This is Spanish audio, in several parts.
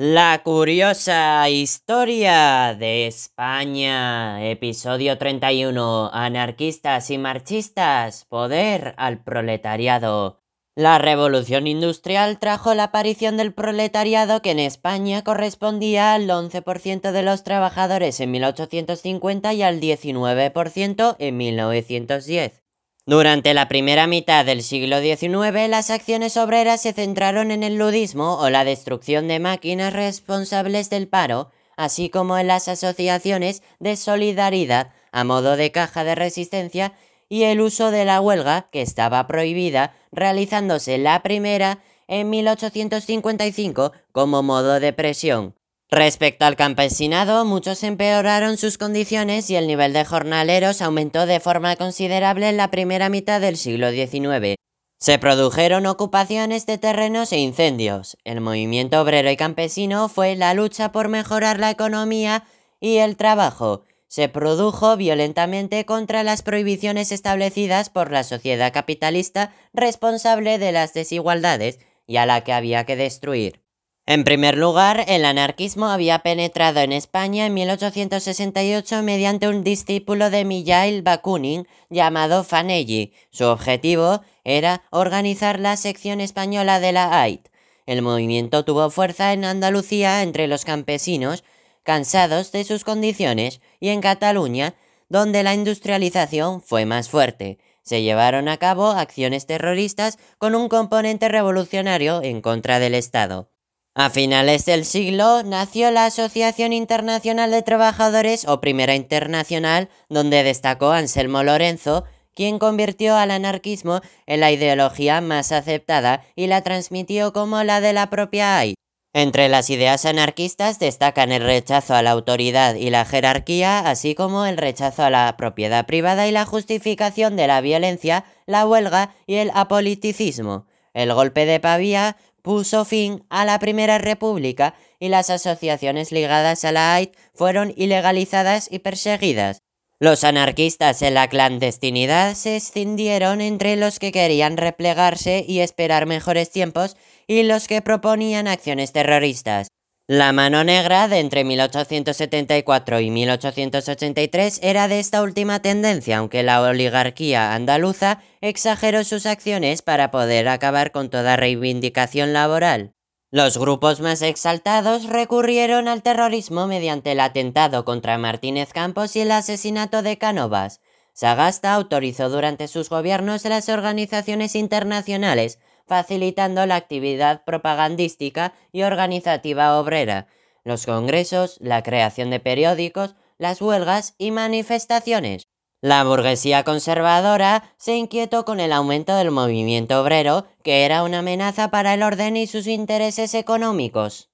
La curiosa historia de España, episodio 31, anarquistas y marchistas, poder al proletariado. La revolución industrial trajo la aparición del proletariado que en España correspondía al 11% de los trabajadores en 1850 y al 19% en 1910. Durante la primera mitad del siglo XIX, las acciones obreras se centraron en el ludismo o la destrucción de máquinas responsables del paro, así como en las asociaciones de solidaridad a modo de caja de resistencia y el uso de la huelga, que estaba prohibida, realizándose la primera en 1855 como modo de presión. Respecto al campesinado, muchos empeoraron sus condiciones y el nivel de jornaleros aumentó de forma considerable en la primera mitad del siglo XIX. Se produjeron ocupaciones de terrenos e incendios. El movimiento obrero y campesino fue la lucha por mejorar la economía y el trabajo. Se produjo violentamente contra las prohibiciones establecidas por la sociedad capitalista responsable de las desigualdades y a la que había que destruir. En primer lugar, el anarquismo había penetrado en España en 1868 mediante un discípulo de Mijail Bakunin llamado Fanelli. Su objetivo era organizar la sección española de la AIT. El movimiento tuvo fuerza en Andalucía entre los campesinos, cansados de sus condiciones, y en Cataluña, donde la industrialización fue más fuerte. Se llevaron a cabo acciones terroristas con un componente revolucionario en contra del Estado. A finales del siglo nació la Asociación Internacional de Trabajadores o Primera Internacional, donde destacó Anselmo Lorenzo, quien convirtió al anarquismo en la ideología más aceptada y la transmitió como la de la propia AI. Entre las ideas anarquistas destacan el rechazo a la autoridad y la jerarquía, así como el rechazo a la propiedad privada y la justificación de la violencia, la huelga y el apoliticismo. El golpe de Pavía puso fin a la Primera República y las asociaciones ligadas a la AIT fueron ilegalizadas y perseguidas. Los anarquistas en la clandestinidad se escindieron entre los que querían replegarse y esperar mejores tiempos y los que proponían acciones terroristas. La mano negra de entre 1874 y 1883 era de esta última tendencia, aunque la oligarquía andaluza exageró sus acciones para poder acabar con toda reivindicación laboral. Los grupos más exaltados recurrieron al terrorismo mediante el atentado contra Martínez Campos y el asesinato de Cánovas. Sagasta autorizó durante sus gobiernos las organizaciones internacionales facilitando la actividad propagandística y organizativa obrera, los congresos, la creación de periódicos, las huelgas y manifestaciones. La burguesía conservadora se inquietó con el aumento del movimiento obrero, que era una amenaza para el orden y sus intereses económicos.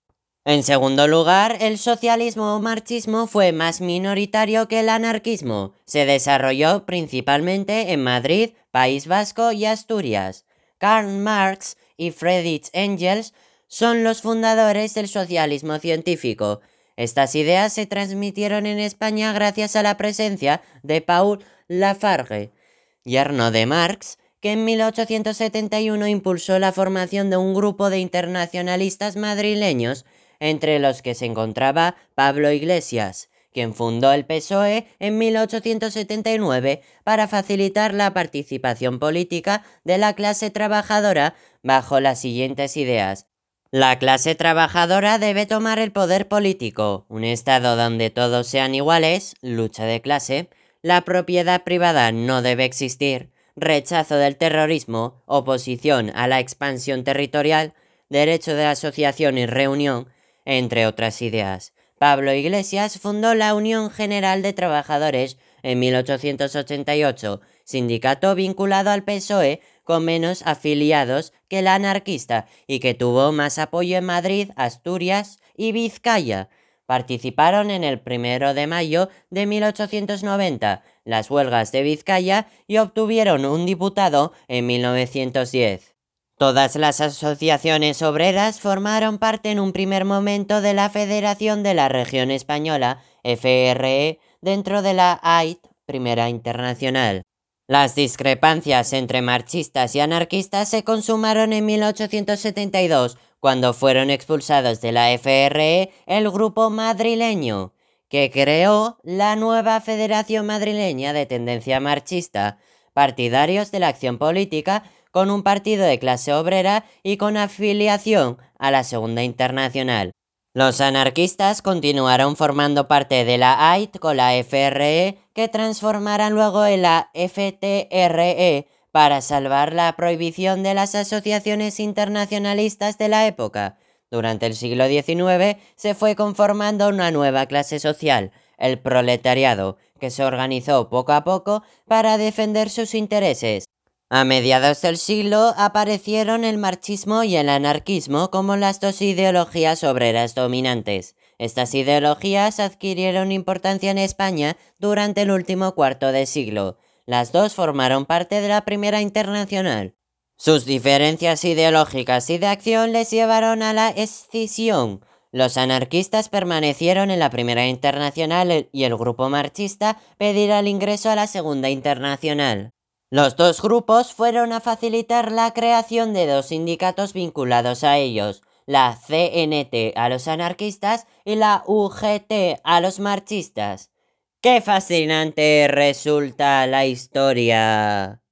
En segundo lugar, el socialismo o marxismo fue más minoritario que el anarquismo. Se desarrolló principalmente en Madrid, País Vasco y Asturias. Karl Marx y Friedrich Engels son los fundadores del socialismo científico. Estas ideas se transmitieron en España gracias a la presencia de Paul Lafargue, yerno de Marx, que en 1871 impulsó la formación de un grupo de internacionalistas madrileños, entre los que se encontraba Pablo Iglesias quien fundó el PSOE en 1879 para facilitar la participación política de la clase trabajadora bajo las siguientes ideas. La clase trabajadora debe tomar el poder político, un Estado donde todos sean iguales, lucha de clase, la propiedad privada no debe existir, rechazo del terrorismo, oposición a la expansión territorial, derecho de asociación y reunión, entre otras ideas. Pablo Iglesias fundó la Unión General de Trabajadores en 1888, sindicato vinculado al PSOE con menos afiliados que la anarquista y que tuvo más apoyo en Madrid, Asturias y Vizcaya. Participaron en el primero de mayo de 1890 las huelgas de Vizcaya y obtuvieron un diputado en 1910. Todas las asociaciones obreras formaron parte en un primer momento de la Federación de la Región Española, FRE, dentro de la AIT, Primera Internacional. Las discrepancias entre marxistas y anarquistas se consumaron en 1872, cuando fueron expulsados de la FRE el grupo madrileño, que creó la nueva Federación Madrileña de Tendencia Marchista, partidarios de la acción política con un partido de clase obrera y con afiliación a la Segunda Internacional. Los anarquistas continuaron formando parte de la AIT con la FRE, que transformarán luego en la FTRE para salvar la prohibición de las asociaciones internacionalistas de la época. Durante el siglo XIX se fue conformando una nueva clase social, el proletariado, que se organizó poco a poco para defender sus intereses. A mediados del siglo aparecieron el marxismo y el anarquismo como las dos ideologías obreras dominantes. Estas ideologías adquirieron importancia en España durante el último cuarto de siglo. Las dos formaron parte de la Primera Internacional. Sus diferencias ideológicas y de acción les llevaron a la escisión. Los anarquistas permanecieron en la Primera Internacional y el grupo marxista pedirá el ingreso a la Segunda Internacional. Los dos grupos fueron a facilitar la creación de dos sindicatos vinculados a ellos, la CNT a los anarquistas y la UGT a los marxistas. ¡Qué fascinante resulta la historia!